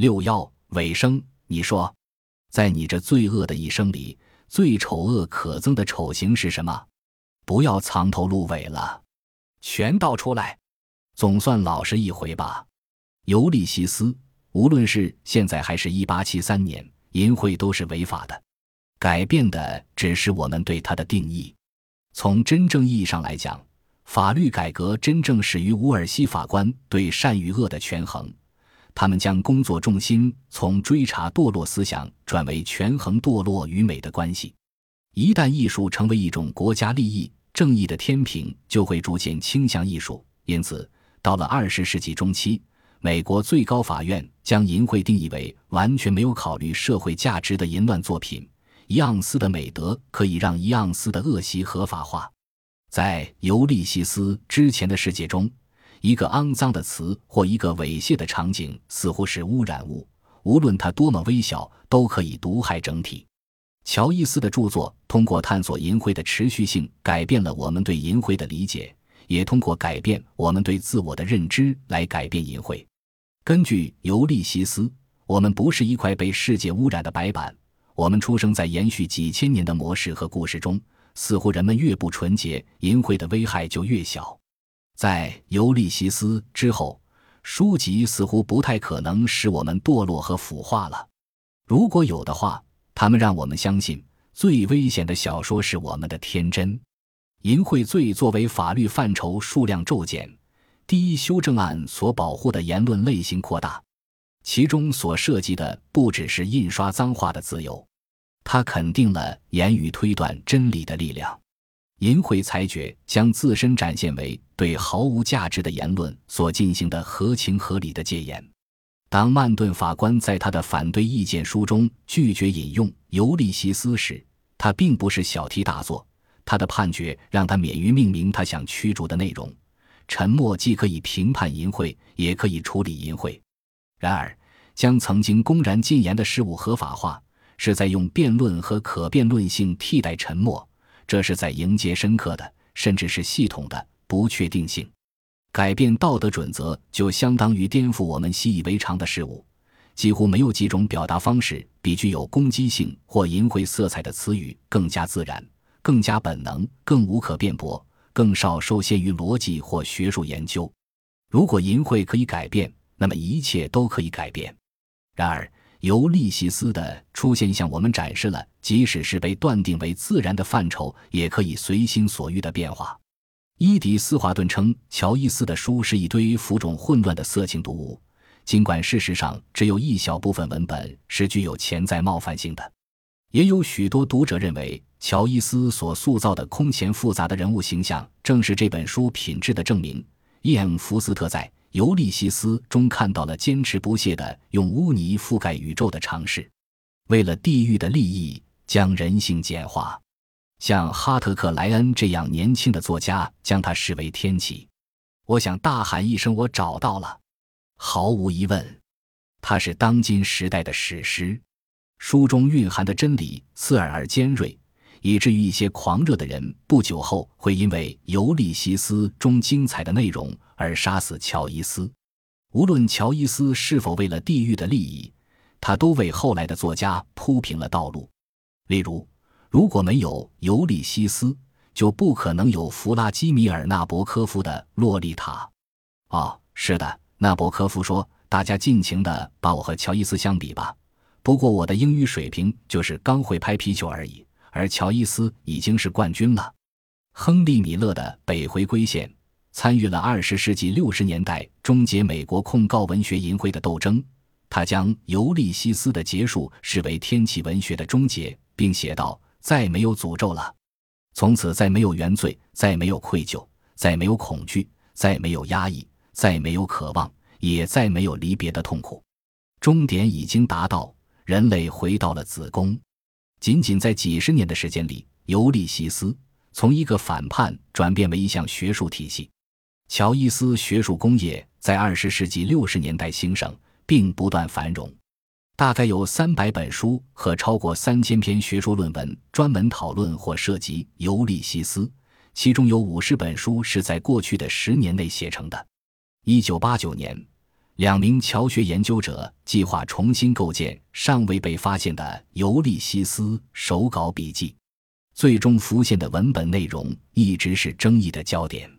六幺尾声，你说，在你这罪恶的一生里，最丑恶可憎的丑行是什么？不要藏头露尾了，全道出来，总算老实一回吧。尤利西斯，无论是现在还是一八七三年，淫秽都是违法的。改变的只是我们对它的定义。从真正意义上来讲，法律改革真正始于乌尔西法官对善与恶的权衡。他们将工作重心从追查堕落思想转为权衡堕落与美的关系。一旦艺术成为一种国家利益、正义的天平，就会逐渐倾向艺术。因此，到了二十世纪中期，美国最高法院将淫秽定义为完全没有考虑社会价值的淫乱作品。一盎司的美德可以让一盎司的恶习合法化。在尤利西斯之前的世界中。一个肮脏的词或一个猥亵的场景，似乎是污染物，无论它多么微小，都可以毒害整体。乔伊斯的著作通过探索淫秽的持续性，改变了我们对淫秽的理解，也通过改变我们对自我的认知来改变淫秽。根据尤利西斯，我们不是一块被世界污染的白板，我们出生在延续几千年的模式和故事中。似乎人们越不纯洁，淫秽的危害就越小。在尤利西斯之后，书籍似乎不太可能使我们堕落和腐化了。如果有的话，他们让我们相信最危险的小说是我们的天真。淫秽罪作为法律范畴数量骤减，第一修正案所保护的言论类型扩大，其中所涉及的不只是印刷脏话的自由，它肯定了言语推断真理的力量。淫秽裁决将自身展现为对毫无价值的言论所进行的合情合理的戒严。当曼顿法官在他的反对意见书中拒绝引用《尤利西斯》时，他并不是小题大做。他的判决让他免于命名他想驱逐的内容。沉默既可以评判淫秽，也可以处理淫秽。然而，将曾经公然禁言的事物合法化，是在用辩论和可辩论性替代沉默。这是在迎接深刻的，甚至是系统的不确定性。改变道德准则，就相当于颠覆我们习以为常的事物。几乎没有几种表达方式比具有攻击性或淫秽色彩的词语更加自然、更加本能、更无可辩驳、更少受限于逻辑或学术研究。如果淫秽可以改变，那么一切都可以改变。然而，尤利西斯的出现向我们展示了，即使是被断定为自然的范畴，也可以随心所欲的变化。伊迪丝·华顿称，乔伊斯的书是一堆浮肿混乱的色情读物，尽管事实上只有一小部分文本是具有潜在冒犯性的。也有许多读者认为，乔伊斯所塑造的空前复杂的人物形象，正是这本书品质的证明。伊恩·福斯特在。尤利西斯中看到了坚持不懈的用污泥覆盖宇宙的尝试，为了地狱的利益将人性简化。像哈特克莱恩这样年轻的作家将它视为天启。我想大喊一声：“我找到了！”毫无疑问，它是当今时代的史诗。书中蕴含的真理刺耳而尖锐。以至于一些狂热的人不久后会因为《尤利西斯》中精彩的内容而杀死乔伊斯。无论乔伊斯是否为了地狱的利益，他都为后来的作家铺平了道路。例如，如果没有《尤利西斯》，就不可能有弗拉基米尔·纳博科夫的《洛丽塔》。哦，是的，纳博科夫说：“大家尽情的把我和乔伊斯相比吧。不过我的英语水平就是刚会拍皮球而已。”而乔伊斯已经是冠军了。亨利·米勒的《北回归线》参与了二十世纪六十年代终结美国控告文学淫秽的斗争。他将《尤利西斯》的结束视为天启文学的终结，并写道：“再没有诅咒了，从此再没有原罪，再没有愧疚，再没有恐惧，再没有压抑，再没有渴望，也再没有离别的痛苦。终点已经达到，人类回到了子宫。”仅仅在几十年的时间里，尤利西斯从一个反叛转变为一项学术体系。乔伊斯学术工业在二十世纪六十年代兴盛，并不断繁荣。大概有三百本书和超过三千篇学术论文专门讨论或涉及尤利西斯，其中有五十本书是在过去的十年内写成的。一九八九年。两名侨学研究者计划重新构建尚未被发现的尤利西斯手稿笔记，最终浮现的文本内容一直是争议的焦点。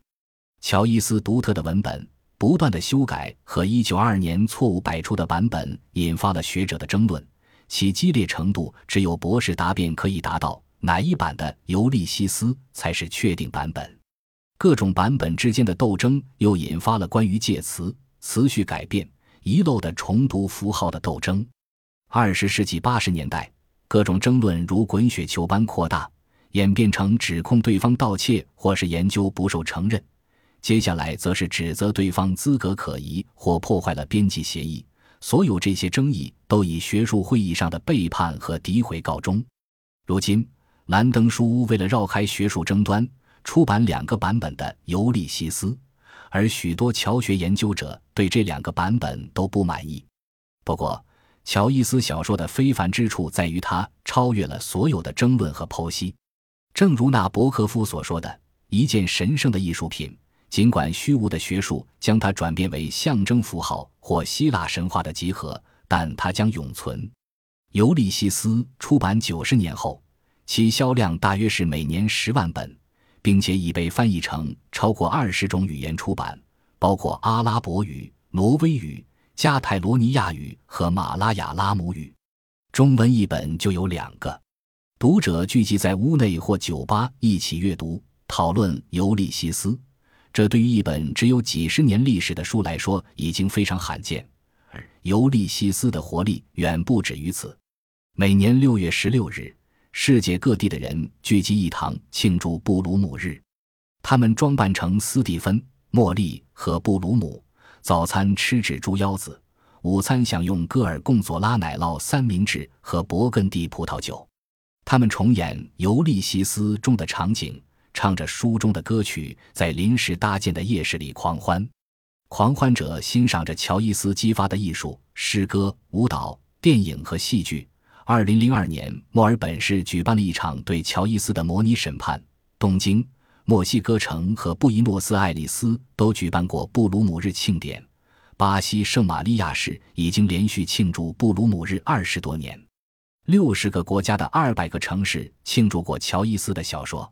乔伊斯独特的文本不断的修改和1922年错误百出的版本，引发了学者的争论，其激烈程度只有博士答辩可以达到。哪一版的尤利西斯才是确定版本？各种版本之间的斗争又引发了关于介词。词序改变、遗漏的重读符号的斗争。二十世纪八十年代，各种争论如滚雪球般扩大，演变成指控对方盗窃或是研究不受承认。接下来则是指责对方资格可疑或破坏了编辑协议。所有这些争议都以学术会议上的背叛和诋毁告终。如今，兰登书屋为了绕开学术争端，出版两个版本的《尤利西斯》。而许多乔学研究者对这两个版本都不满意。不过，乔伊斯小说的非凡之处在于它超越了所有的争论和剖析。正如纳博科夫所说的：“一件神圣的艺术品，尽管虚无的学术将它转变为象征符号或希腊神话的集合，但它将永存。”《尤利西斯》出版九十年后，其销量大约是每年十万本。并且已被翻译成超过二十种语言出版，包括阿拉伯语、挪威语、加泰罗尼亚语和马拉雅拉姆语。中文译本就有两个。读者聚集在屋内或酒吧一起阅读、讨论《尤利西斯》，这对于一本只有几十年历史的书来说已经非常罕见。而《尤利西斯》的活力远不止于此。每年六月十六日。世界各地的人聚集一堂庆祝布鲁姆日，他们装扮成斯蒂芬、茉莉和布鲁姆。早餐吃纸猪腰子，午餐享用戈尔贡佐拉奶酪三明治和勃艮第葡萄酒。他们重演《尤利西斯》中的场景，唱着书中的歌曲，在临时搭建的夜市里狂欢。狂欢者欣赏着乔伊斯激发的艺术、诗歌、舞蹈、电影和戏剧。二零零二年，墨尔本市举办了一场对乔伊斯的模拟审判。东京、墨西哥城和布宜诺斯艾利斯都举办过布鲁姆日庆典。巴西圣玛利亚市已经连续庆祝布鲁姆日二十多年。六十个国家的二百个城市庆祝过乔伊斯的小说，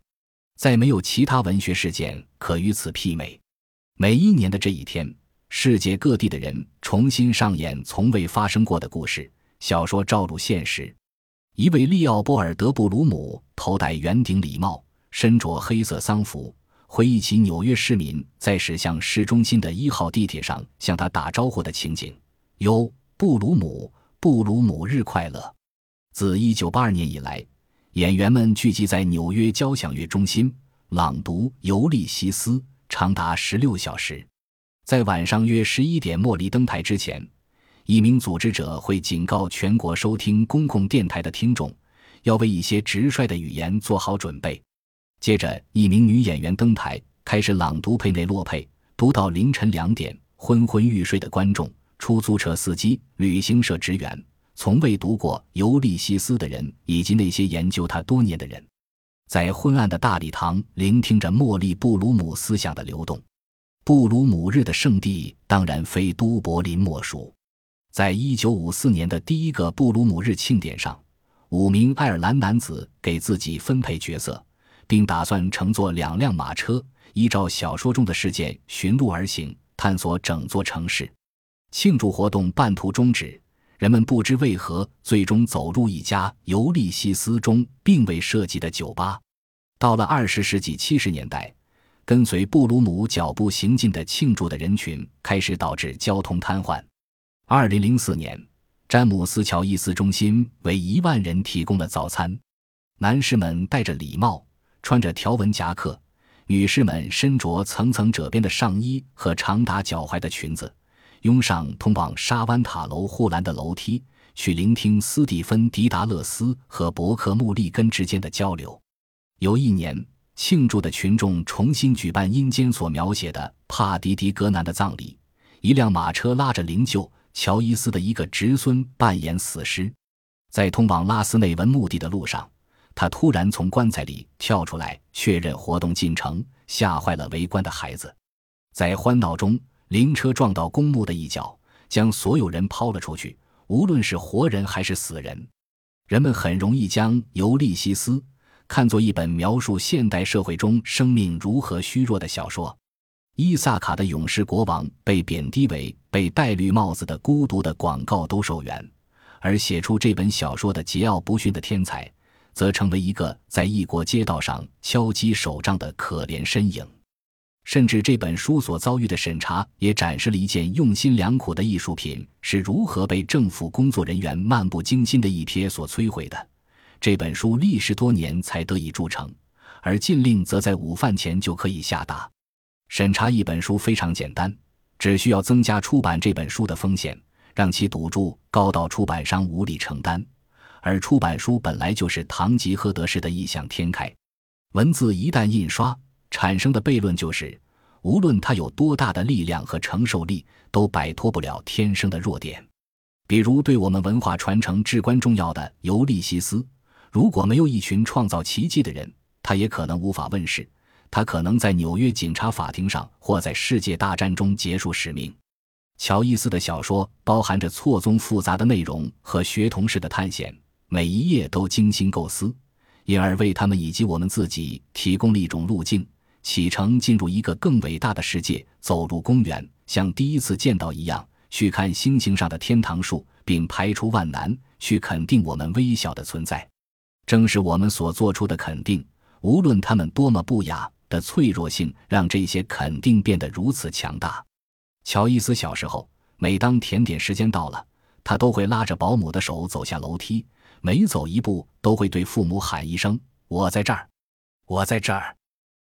再没有其他文学事件可与此媲美。每一年的这一天，世界各地的人重新上演从未发生过的故事。小说照入现实：一位利奥波尔德·布鲁姆头戴圆顶礼帽，身着黑色丧服，回忆起纽约市民在驶向市中心的一号地铁上向他打招呼的情景。哟，布鲁姆，布鲁姆日快乐！自1982年以来，演员们聚集在纽约交响乐中心朗读《尤利西斯》，长达16小时。在晚上约11点莫莉登台之前。一名组织者会警告全国收听公共电台的听众，要为一些直率的语言做好准备。接着，一名女演员登台，开始朗读佩内洛佩，读到凌晨两点。昏昏欲睡的观众、出租车司机、旅行社职员、从未读过《尤利西斯》的人，以及那些研究他多年的人，在昏暗的大礼堂聆听着茉莉·布鲁姆思想的流动。布鲁姆日的圣地当然非都柏林莫属。在一九五四年的第一个布鲁姆日庆典上，五名爱尔兰男子给自己分配角色，并打算乘坐两辆马车，依照小说中的事件寻路而行，探索整座城市。庆祝活动半途终止，人们不知为何最终走入一家尤利西斯中并未设计的酒吧。到了二十世纪七十年代，跟随布鲁姆脚步行进的庆祝的人群开始导致交通瘫痪。二零零四年，詹姆斯乔伊斯中心为一万人提供了早餐。男士们戴着礼帽，穿着条纹夹克；女士们身着层层褶边的上衣和长达脚踝的裙子，拥上通往沙湾塔楼护栏的楼梯，去聆听斯蒂芬·迪达勒斯和伯克穆利根之间的交流。有一年，庆祝的群众重新举办阴间所描写的帕迪迪格南的葬礼。一辆马车拉着灵柩。乔伊斯的一个侄孙扮演死尸，在通往拉斯内文墓地的路上，他突然从棺材里跳出来，确认活动进程，吓坏了围观的孩子。在欢闹中，灵车撞到公墓的一角，将所有人抛了出去，无论是活人还是死人。人们很容易将《尤利西斯》看作一本描述现代社会中生命如何虚弱的小说。伊萨卡的勇士国王被贬低为被戴绿帽子的孤独的广告兜售员，而写出这本小说的桀骜不驯的天才，则成为一个在异国街道上敲击手杖的可怜身影。甚至这本书所遭遇的审查，也展示了一件用心良苦的艺术品是如何被政府工作人员漫不经心的一瞥所摧毁的。这本书历时多年才得以铸成，而禁令则在午饭前就可以下达。审查一本书非常简单，只需要增加出版这本书的风险，让其赌注高到出版商无力承担。而出版书本来就是堂吉诃德式的异想天开，文字一旦印刷，产生的悖论就是，无论它有多大的力量和承受力，都摆脱不了天生的弱点。比如，对我们文化传承至关重要的《尤利西斯》，如果没有一群创造奇迹的人，它也可能无法问世。他可能在纽约警察法庭上，或在世界大战中结束使命。乔伊斯的小说包含着错综复杂的内容和学童式的探险，每一页都精心构思，因而为他们以及我们自己提供了一种路径：启程进入一个更伟大的世界，走入公园，像第一次见到一样，去看星星上的天堂树，并排除万难去肯定我们微小的存在。正是我们所做出的肯定，无论他们多么不雅。的脆弱性让这些肯定变得如此强大。乔伊斯小时候，每当甜点时间到了，他都会拉着保姆的手走下楼梯，每走一步都会对父母喊一声：“我在这儿，我在这儿。”